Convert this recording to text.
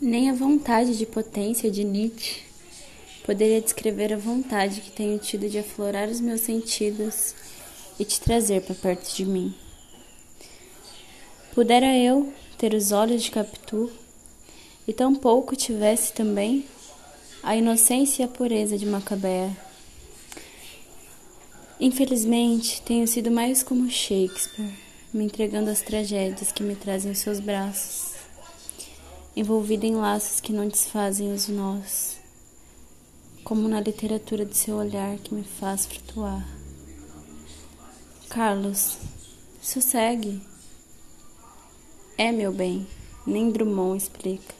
Nem a vontade de potência de Nietzsche poderia descrever a vontade que tenho tido de aflorar os meus sentidos e te trazer para perto de mim. Pudera eu ter os olhos de Capitu e tão pouco tivesse também a inocência e a pureza de Macabea. Infelizmente, tenho sido mais como Shakespeare, me entregando às tragédias que me trazem os seus braços envolvida em laços que não desfazem os nós, como na literatura de seu olhar que me faz flutuar. Carlos, sossegue. É, meu bem, nem Drummond explica.